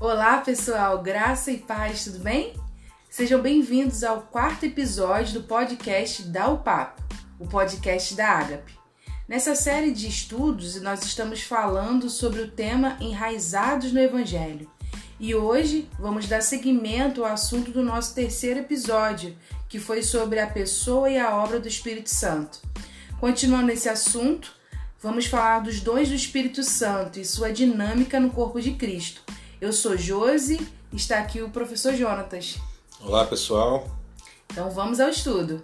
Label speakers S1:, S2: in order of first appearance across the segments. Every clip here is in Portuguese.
S1: Olá, pessoal, graça e paz, tudo bem? Sejam bem-vindos ao quarto episódio do podcast Dá o Papo, o podcast da Ágape. Nessa série de estudos, nós estamos falando sobre o tema Enraizados no Evangelho. E hoje vamos dar seguimento ao assunto do nosso terceiro episódio, que foi sobre a pessoa e a obra do Espírito Santo. Continuando esse assunto, vamos falar dos dons do Espírito Santo e sua dinâmica no corpo de Cristo. Eu sou Josi, está aqui o professor Jonatas.
S2: Olá, pessoal.
S1: Então vamos ao estudo.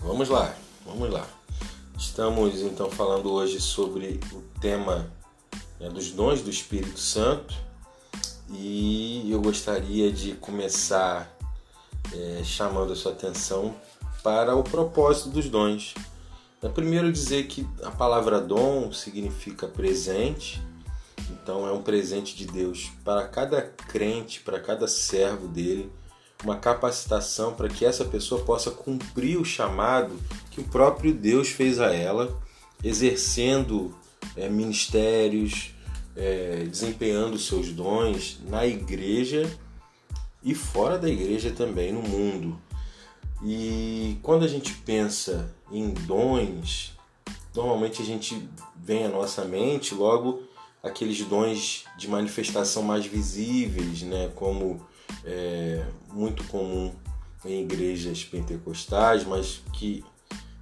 S2: Vamos lá, vamos lá. Estamos então falando hoje sobre o tema né, dos dons do Espírito Santo e eu gostaria de começar é, chamando a sua atenção para o propósito dos dons. É primeiro dizer que a palavra dom significa presente então é um presente de Deus para cada crente, para cada servo dele, uma capacitação para que essa pessoa possa cumprir o chamado que o próprio Deus fez a ela, exercendo é, ministérios, é, desempenhando seus dons na igreja e fora da igreja também, no mundo. E quando a gente pensa em dons, normalmente a gente vem à nossa mente logo aqueles dons de manifestação mais visíveis, né, como é muito comum em igrejas pentecostais, mas que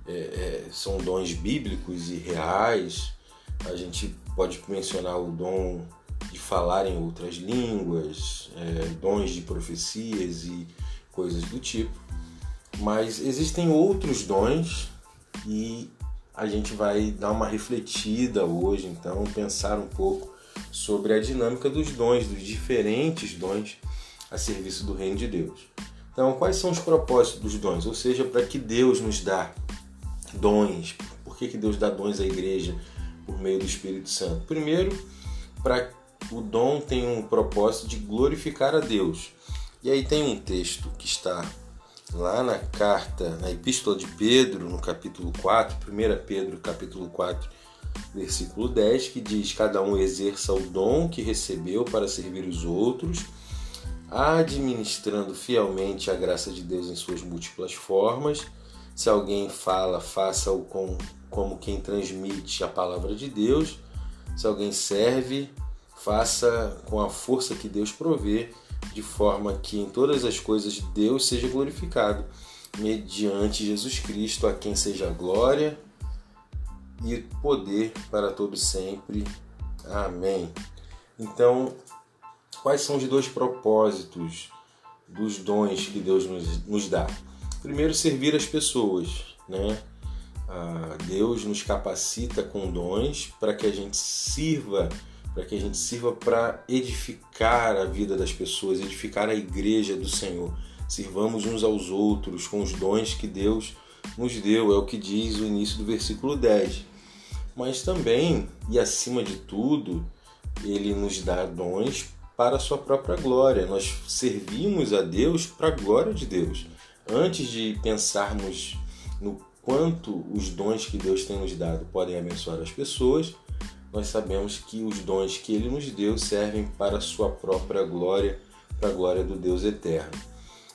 S2: é, é, são dons bíblicos e reais. A gente pode mencionar o dom de falar em outras línguas, é, dons de profecias e coisas do tipo. Mas existem outros dons e a gente vai dar uma refletida hoje, então, pensar um pouco sobre a dinâmica dos dons, dos diferentes dons a serviço do reino de Deus. Então, quais são os propósitos dos dons? Ou seja, para que Deus nos dá dons? Por que, que Deus dá dons à igreja por meio do Espírito Santo? Primeiro, para o dom tem um propósito de glorificar a Deus. E aí tem um texto que está lá na carta, na Epístola de Pedro, no capítulo 4, 1 Pedro, capítulo 4, versículo 10, que diz: Cada um exerça o dom que recebeu para servir os outros, administrando fielmente a graça de Deus em suas múltiplas formas. Se alguém fala, faça-o com, como quem transmite a palavra de Deus. Se alguém serve, faça com a força que Deus provê de forma que em todas as coisas Deus seja glorificado, mediante Jesus Cristo, a quem seja glória e poder para todos sempre. Amém. Então, quais são os dois propósitos dos dons que Deus nos, nos dá? Primeiro, servir as pessoas, né? Ah, Deus nos capacita com dons para que a gente sirva para que a gente sirva para edificar a vida das pessoas, edificar a igreja do Senhor. Sirvamos uns aos outros com os dons que Deus nos deu, é o que diz o início do versículo 10. Mas também, e acima de tudo, ele nos dá dons para a sua própria glória. Nós servimos a Deus para a glória de Deus. Antes de pensarmos no quanto os dons que Deus tem nos dado podem abençoar as pessoas, nós sabemos que os dons que ele nos deu servem para a sua própria glória, para a glória do Deus eterno.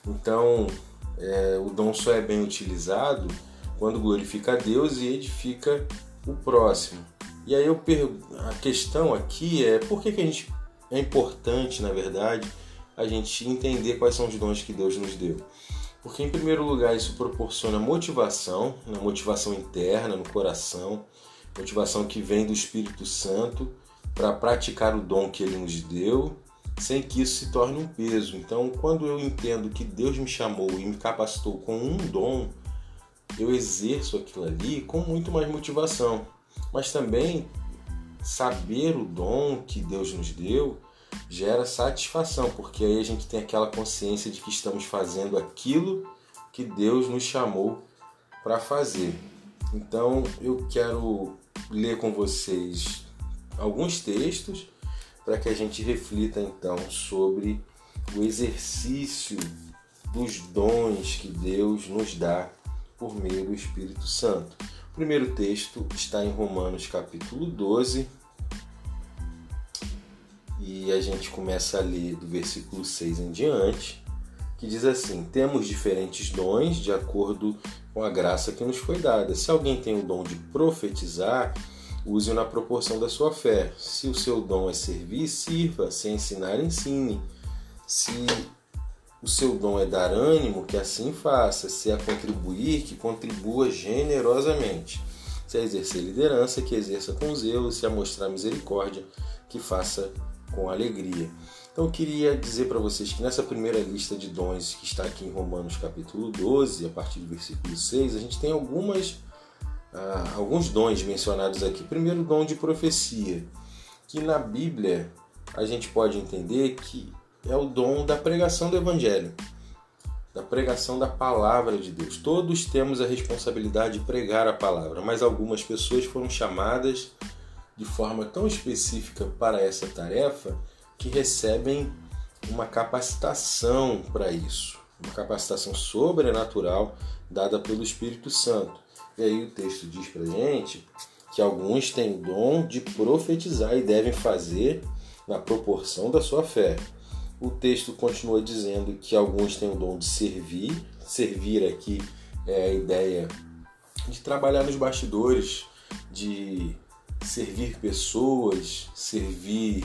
S2: Então, é, o dom só é bem utilizado quando glorifica a Deus e edifica o próximo. E aí eu a questão aqui é por que, que a gente é importante, na verdade, a gente entender quais são os dons que Deus nos deu. Porque, em primeiro lugar, isso proporciona motivação, uma motivação interna no coração, motivação que vem do Espírito Santo para praticar o dom que ele nos deu, sem que isso se torne um peso. Então, quando eu entendo que Deus me chamou e me capacitou com um dom, eu exerço aquilo ali com muito mais motivação. Mas também saber o dom que Deus nos deu gera satisfação, porque aí a gente tem aquela consciência de que estamos fazendo aquilo que Deus nos chamou para fazer. Então eu quero ler com vocês alguns textos para que a gente reflita então sobre o exercício dos dons que Deus nos dá por meio do Espírito Santo. O primeiro texto está em Romanos capítulo 12 e a gente começa a ler do versículo 6 em diante, que diz assim: Temos diferentes dons de acordo com a graça que nos foi dada. Se alguém tem o dom de profetizar, use-o na proporção da sua fé. Se o seu dom é servir, sirva. Se ensinar, ensine. Se o seu dom é dar ânimo, que assim faça. Se é contribuir, que contribua generosamente. Se é exercer liderança, que exerça com zelo. Se é mostrar misericórdia, que faça com alegria. Então eu queria dizer para vocês que nessa primeira lista de dons que está aqui em Romanos capítulo 12, a partir do versículo 6, a gente tem algumas, ah, alguns dons mencionados aqui. Primeiro, o dom de profecia, que na Bíblia a gente pode entender que é o dom da pregação do Evangelho, da pregação da palavra de Deus. Todos temos a responsabilidade de pregar a palavra, mas algumas pessoas foram chamadas de forma tão específica para essa tarefa que recebem uma capacitação para isso, uma capacitação sobrenatural dada pelo Espírito Santo. E aí o texto diz para gente que alguns têm dom de profetizar e devem fazer na proporção da sua fé. O texto continua dizendo que alguns têm o dom de servir. Servir aqui é a ideia de trabalhar nos bastidores, de servir pessoas, servir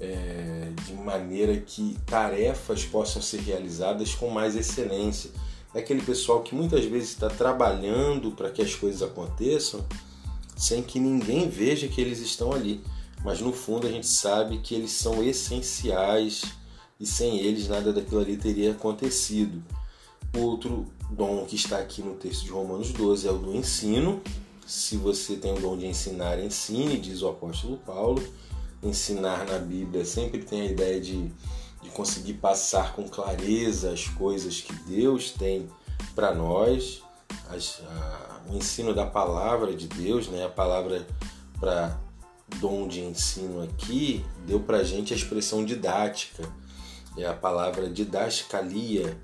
S2: é, de maneira que tarefas possam ser realizadas com mais excelência. É aquele pessoal que muitas vezes está trabalhando para que as coisas aconteçam sem que ninguém veja que eles estão ali. Mas no fundo a gente sabe que eles são essenciais e sem eles nada daquilo ali teria acontecido. Outro dom que está aqui no texto de Romanos 12 é o do ensino. Se você tem o dom de ensinar, ensine, diz o apóstolo Paulo ensinar na Bíblia sempre tem a ideia de, de conseguir passar com clareza as coisas que Deus tem para nós, as, a, o ensino da palavra de Deus, né? a palavra para dom de ensino aqui deu para gente a expressão didática, é a palavra didascalia.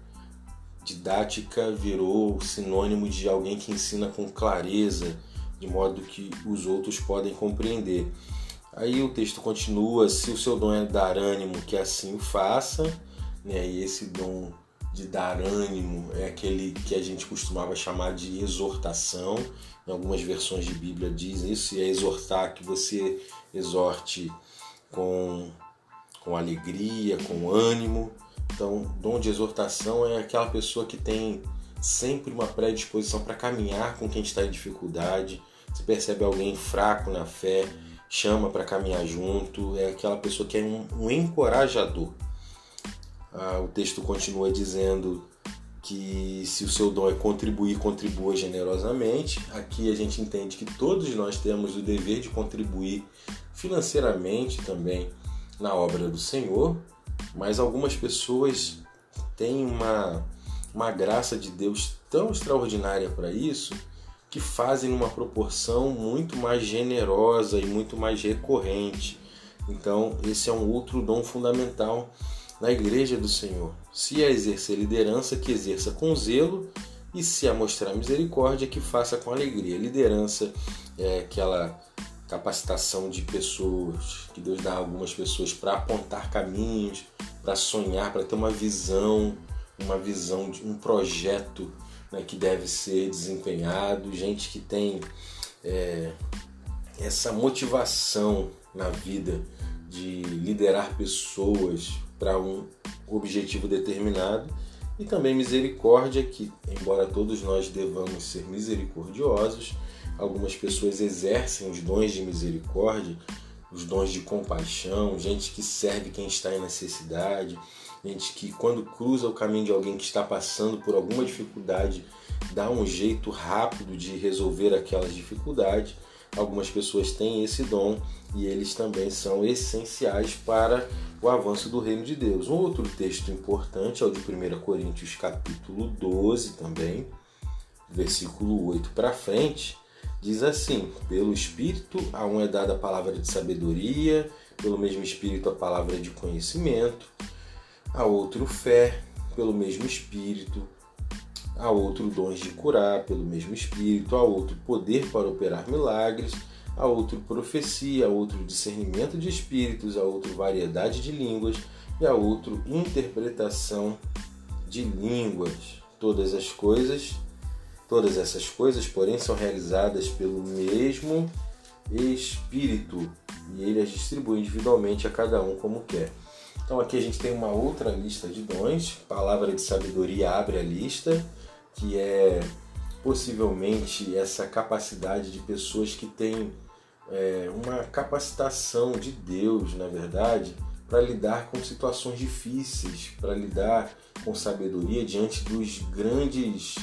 S2: Didática virou sinônimo de alguém que ensina com clareza, de modo que os outros podem compreender. Aí o texto continua: se o seu dom é dar ânimo, que assim o faça. Né? E esse dom de dar ânimo é aquele que a gente costumava chamar de exortação. Em algumas versões de Bíblia diz isso, e é exortar que você exorte com, com alegria, com ânimo. Então, dom de exortação é aquela pessoa que tem sempre uma predisposição para caminhar com quem está em dificuldade. Você percebe alguém fraco na fé, chama para caminhar junto, é aquela pessoa que é um, um encorajador. Ah, o texto continua dizendo que se o seu dom é contribuir, contribua generosamente. Aqui a gente entende que todos nós temos o dever de contribuir financeiramente também na obra do Senhor, mas algumas pessoas têm uma, uma graça de Deus tão extraordinária para isso que fazem numa proporção muito mais generosa e muito mais recorrente. Então, esse é um outro dom fundamental na igreja do Senhor. Se é exercer liderança, que exerça com zelo, e se é mostrar misericórdia, que faça com alegria. Liderança é aquela capacitação de pessoas que Deus dá a algumas pessoas para apontar caminhos, para sonhar, para ter uma visão, uma visão de um projeto né, que deve ser desempenhado, gente que tem é, essa motivação na vida de liderar pessoas para um objetivo determinado e também misericórdia, que embora todos nós devamos ser misericordiosos, algumas pessoas exercem os dons de misericórdia, os dons de compaixão, gente que serve quem está em necessidade, gente que quando cruza o caminho de alguém que está passando por alguma dificuldade, dá um jeito rápido de resolver aquelas dificuldades. Algumas pessoas têm esse dom e eles também são essenciais para o avanço do reino de Deus. Um outro texto importante é o de 1 Coríntios capítulo 12 também, versículo 8 para frente, diz assim: Pelo Espírito a um é dada a palavra de sabedoria, pelo mesmo Espírito a palavra de conhecimento, a outro fé pelo mesmo Espírito, a outro dons de curar pelo mesmo Espírito, a outro poder para operar milagres, a outro profecia, a outro discernimento de espíritos, a outro variedade de línguas e a outro interpretação de línguas. Todas as coisas, todas essas coisas, porém, são realizadas pelo mesmo Espírito e ele as distribui individualmente a cada um como quer. Então aqui a gente tem uma outra lista de dons. Palavra de sabedoria abre a lista, que é possivelmente essa capacidade de pessoas que têm é, uma capacitação de Deus, na verdade, para lidar com situações difíceis, para lidar com sabedoria diante dos grandes,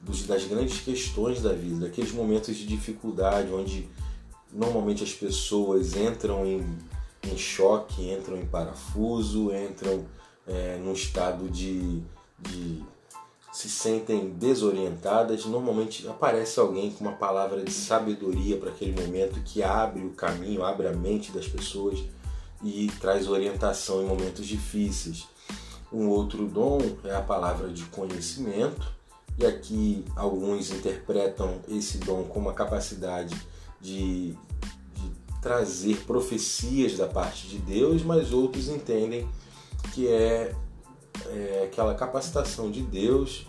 S2: dos, das grandes questões da vida, daqueles momentos de dificuldade onde normalmente as pessoas entram em, em choque, entram em parafuso, entram é, num estado de, de se sentem desorientadas, normalmente aparece alguém com uma palavra de sabedoria para aquele momento que abre o caminho, abre a mente das pessoas e traz orientação em momentos difíceis. Um outro dom é a palavra de conhecimento, e aqui alguns interpretam esse dom como a capacidade de, de trazer profecias da parte de Deus, mas outros entendem que é, é aquela capacitação de Deus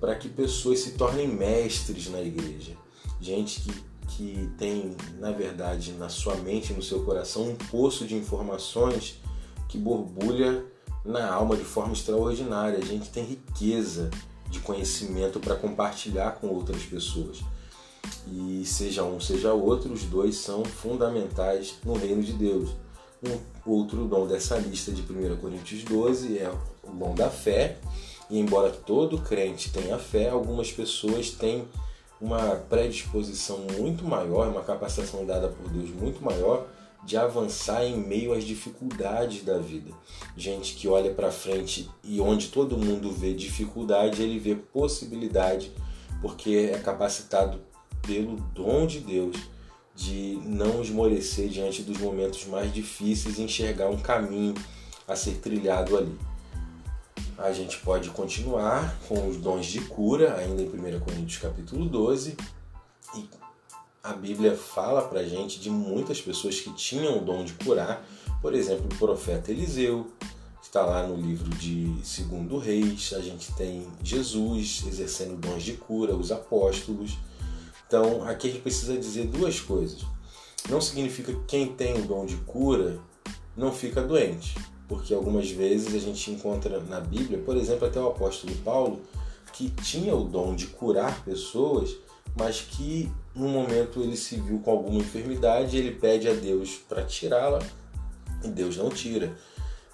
S2: para que pessoas se tornem mestres na igreja. Gente que, que tem, na verdade, na sua mente, no seu coração, um poço de informações que borbulha na alma de forma extraordinária. A gente tem riqueza de conhecimento para compartilhar com outras pessoas e seja um, seja outro, os dois são fundamentais no reino de Deus. Um outro dom dessa lista de 1 Coríntios 12 é o dom da fé, e embora todo crente tenha fé, algumas pessoas têm uma predisposição muito maior, uma capacitação dada por Deus muito maior de avançar em meio às dificuldades da vida. Gente que olha para frente e onde todo mundo vê dificuldade, ele vê possibilidade, porque é capacitado pelo dom de Deus de não esmorecer diante dos momentos mais difíceis e enxergar um caminho a ser trilhado ali. A gente pode continuar com os dons de cura, ainda em 1 Coríntios capítulo 12, e a Bíblia fala pra gente de muitas pessoas que tinham o dom de curar, por exemplo, o profeta Eliseu, está lá no livro de Segundo Reis, a gente tem Jesus exercendo dons de cura, os apóstolos, então, aqui a gente precisa dizer duas coisas. Não significa que quem tem o dom de cura não fica doente, porque algumas vezes a gente encontra na Bíblia, por exemplo, até o apóstolo Paulo, que tinha o dom de curar pessoas, mas que no momento ele se viu com alguma enfermidade, ele pede a Deus para tirá-la e Deus não tira.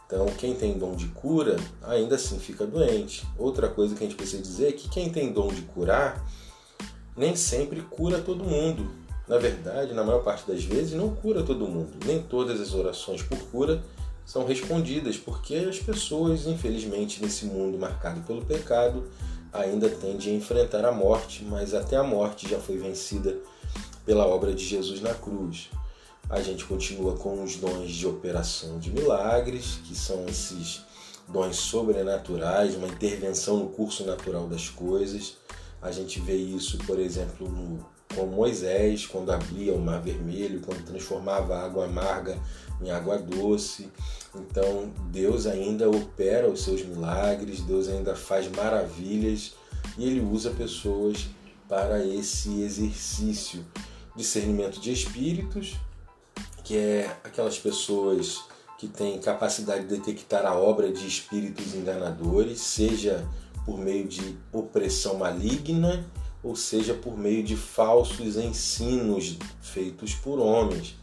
S2: Então, quem tem dom de cura, ainda assim fica doente. Outra coisa que a gente precisa dizer é que quem tem dom de curar, nem sempre cura todo mundo. Na verdade, na maior parte das vezes, não cura todo mundo. Nem todas as orações por cura são respondidas, porque as pessoas, infelizmente, nesse mundo marcado pelo pecado, ainda tendem a enfrentar a morte, mas até a morte já foi vencida pela obra de Jesus na cruz. A gente continua com os dons de operação de milagres, que são esses dons sobrenaturais, uma intervenção no curso natural das coisas. A gente vê isso, por exemplo, no, com Moisés, quando abria o Mar Vermelho, quando transformava a água amarga em água doce. Então, Deus ainda opera os seus milagres, Deus ainda faz maravilhas e ele usa pessoas para esse exercício. Discernimento de espíritos, que é aquelas pessoas que têm capacidade de detectar a obra de espíritos enganadores, seja por meio de opressão maligna, ou seja, por meio de falsos ensinos feitos por homens.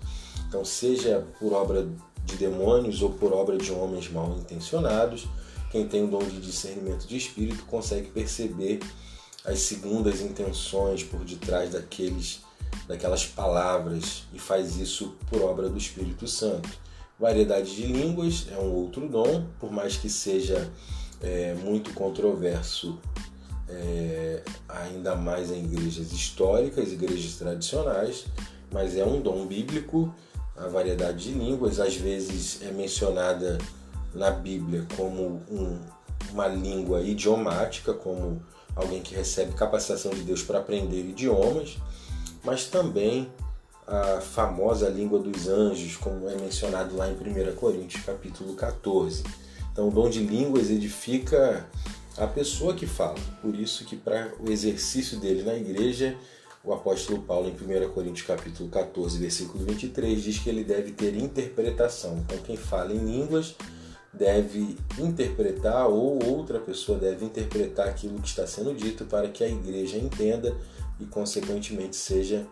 S2: Então, seja por obra de demônios ou por obra de homens mal intencionados, quem tem o dom de discernimento de espírito consegue perceber as segundas intenções por detrás daqueles daquelas palavras e faz isso por obra do Espírito Santo. Variedade de línguas é um outro dom, por mais que seja é, muito controverso, é, ainda mais em igrejas históricas, igrejas tradicionais, mas é um dom bíblico. A variedade de línguas às vezes é mencionada na Bíblia como um, uma língua idiomática, como alguém que recebe capacitação de Deus para aprender idiomas, mas também a famosa língua dos anjos, como é mencionado lá em 1 Coríntios capítulo 14. Então, o dom de línguas edifica a pessoa que fala. Por isso que para o exercício dele na igreja, o apóstolo Paulo em 1 Coríntios capítulo 14, versículo 23, diz que ele deve ter interpretação. Então, quem fala em línguas deve interpretar ou outra pessoa deve interpretar aquilo que está sendo dito para que a igreja entenda e consequentemente seja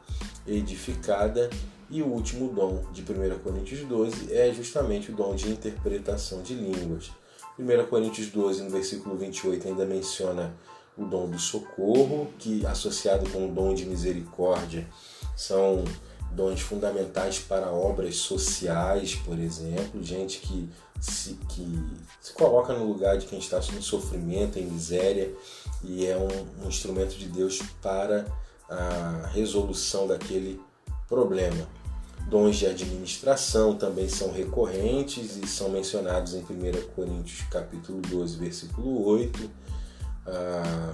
S2: edificada. E o último dom de 1 Coríntios 12 é justamente o dom de interpretação de línguas. 1 Coríntios 12, no versículo 28, ainda menciona o dom do socorro, que associado com o dom de misericórdia são dons fundamentais para obras sociais, por exemplo, gente que se, que se coloca no lugar de quem está em sofrimento, em miséria, e é um, um instrumento de Deus para a resolução daquele problema. Dons de administração também são recorrentes e são mencionados em 1 Coríntios capítulo 12, versículo 8, ah,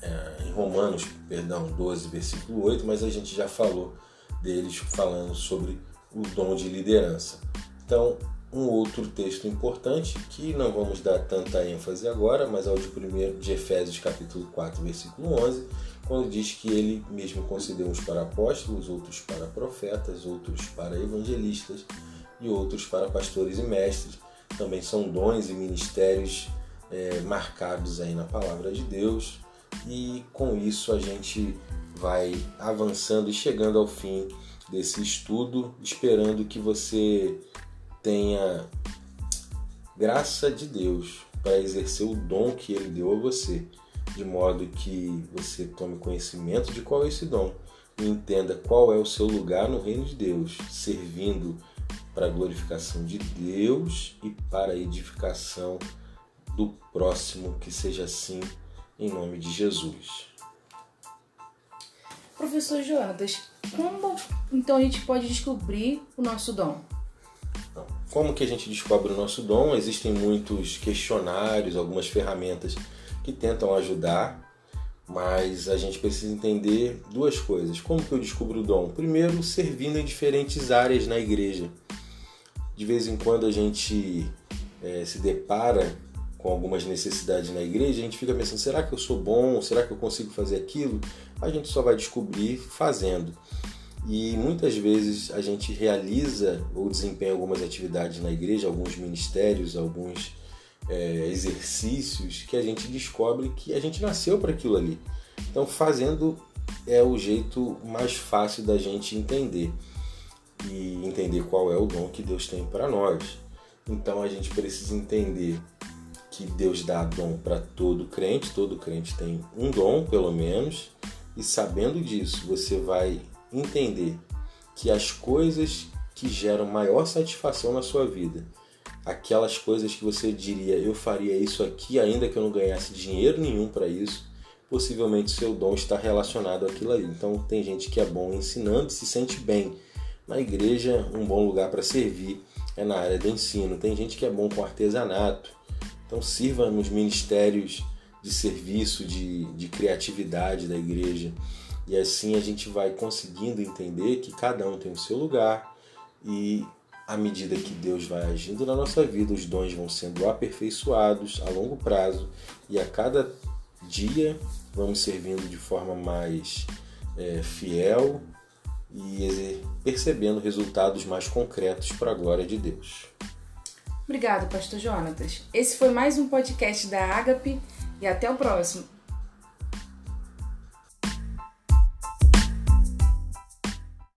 S2: é, em Romanos, perdão, 12, versículo 8, mas a gente já falou deles falando sobre o dom de liderança. Então, um outro texto importante que não vamos dar tanta ênfase agora, mas é o de, primeiro, de Efésios capítulo 4, versículo 11, quando diz que ele mesmo concedeu uns para apóstolos, outros para profetas, outros para evangelistas e outros para pastores e mestres. Também são dons e ministérios é, marcados aí na palavra de Deus e com isso a gente vai avançando e chegando ao fim desse estudo, esperando que você tenha graça de Deus para exercer o dom que Ele deu a você, de modo que você tome conhecimento de qual é esse dom e entenda qual é o seu lugar no reino de Deus, servindo para a glorificação de Deus e para a edificação do próximo, que seja assim, em nome de Jesus.
S1: Professor Jonatas, como então a gente pode descobrir o nosso dom?
S2: Como que a gente descobre o nosso dom? Existem muitos questionários, algumas ferramentas que tentam ajudar, mas a gente precisa entender duas coisas. Como que eu descubro o dom? Primeiro, servindo em diferentes áreas na igreja. De vez em quando a gente é, se depara com algumas necessidades na igreja, a gente fica pensando: será que eu sou bom? Será que eu consigo fazer aquilo? A gente só vai descobrir fazendo. E muitas vezes a gente realiza ou desempenha algumas atividades na igreja, alguns ministérios, alguns é, exercícios que a gente descobre que a gente nasceu para aquilo ali. Então, fazendo é o jeito mais fácil da gente entender e entender qual é o dom que Deus tem para nós. Então, a gente precisa entender que Deus dá dom para todo crente, todo crente tem um dom, pelo menos, e sabendo disso, você vai entender que as coisas que geram maior satisfação na sua vida, aquelas coisas que você diria, eu faria isso aqui ainda que eu não ganhasse dinheiro nenhum para isso, possivelmente seu dom está relacionado àquilo ali. Então tem gente que é bom ensinando, se sente bem. Na igreja, um bom lugar para servir é na área do ensino. Tem gente que é bom com artesanato. Então sirva nos ministérios de serviço, de, de criatividade da igreja. E assim a gente vai conseguindo entender que cada um tem o seu lugar e à medida que Deus vai agindo na nossa vida, os dons vão sendo aperfeiçoados a longo prazo e a cada dia vamos servindo de forma mais é, fiel e percebendo resultados mais concretos para a glória de Deus.
S1: Obrigado, Pastor Jonatas. Esse foi mais um podcast da Agape e até o próximo.